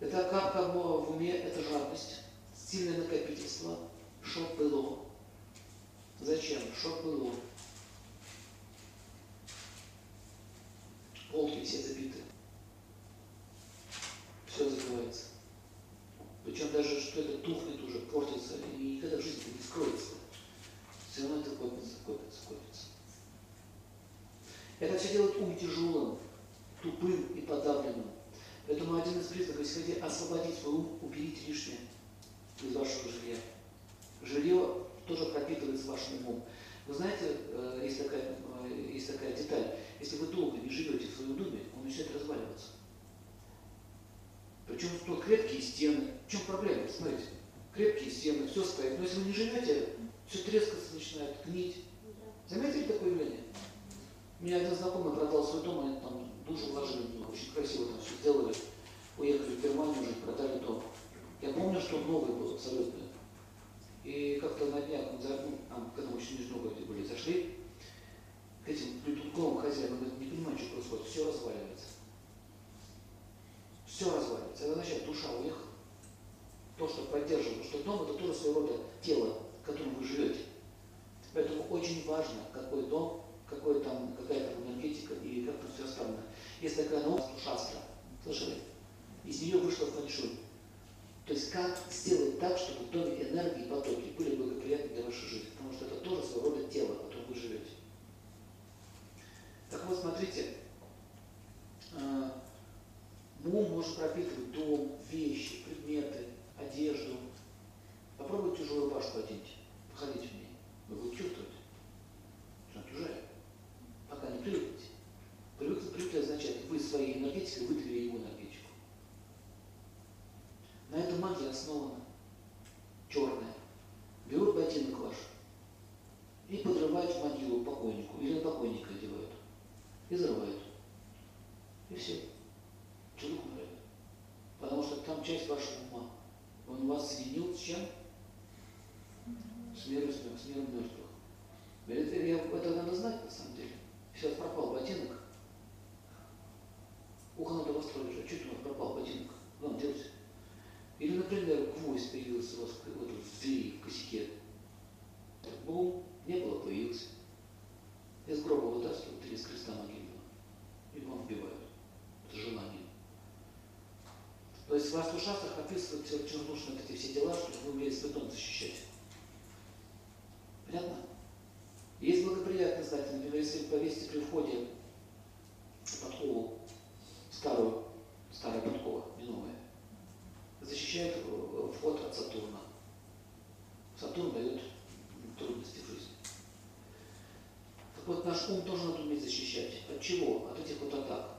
Это как бы в уме, это жадность, сильное накопительство, чтоб было. Зачем? Чтоб было. Полки все забиты. Все закрывается. Причем даже что это тухнет уже, портится, и никогда в жизни не скроется. Все равно это копится, копится, копится. Это все делает ум тяжелым, тупым и подавленным. Поэтому один из признаков, если хотите освободить свой ум, уберите лишнее из вашего жилья. Жилье тоже пропитывается вашим умом. Вы знаете, э, есть такая, э, есть такая деталь. Если вы долго не живете в своем доме, он начинает разваливаться. Причем тут крепкие стены. В чем проблема? Смотрите, крепкие стены, все стоит. Но если вы не живете, все трескаться начинает, гнить. Заметили такое явление? У меня один знакомый продал свой дом, они там душу вложили, очень красиво там все сделали. Уехали в Германию жить, продали дом. Я помню, что новый был абсолютно. И как-то на днях, мы, ну, там, когда мы еще в Нижнем Новгороде были, зашли к этим придурковым хозяинам, говорят, не понимаю, что происходит, все разваливается. Все разваливается. Это означает, душа уехала. То, что поддерживает, что дом это тоже своего рода тело, в котором вы живете. Поэтому очень важно, какой дом, какой там, какая там энергетика и как там все оставлено. Есть такая наука шастра, слышали? Из нее вышло фэншуй. То есть как сделать так, чтобы в доме энергии и потоки были благоприятны для вашей жизни. Потому что это тоже своего рода тело, в котором вы живете. Так вот, смотрите, э, ум может пропитывать дом, вещи, предметы, одежду. Попробуйте тяжелую рубашку оденьте, магия основана. Черная. Берут ботинок ваш и подрывают в могилу покойнику, или на покойника одевают. И взрывают. И все. Человек умирает. Потому что там часть вашего ума. Он вас соединил с чем? С миром, с миром мертвых. Это, это надо знать на самом деле. Сейчас пропал ботинок. Ухо надо восстроить же. Чуть у вас пропал ботинок. Вам делать. Или, например, гвоздь появился у вас вот, в двери, в косяке. Бум, не было, появился. Из гроба вытаскивают или из креста могильного. И вам вбивают. Это желание. То есть в шастрах описывают чернушные вот эти все дела, чтобы вы умели дом защищать. Понятно? Есть благоприятный знак, например, если вы при входе подкову, старую, старая подкова, не новая, защищает вход от Сатурна. Сатурн дает трудности в жизни. Так вот, наш ум тоже надо уметь защищать. От чего? От этих вот атак.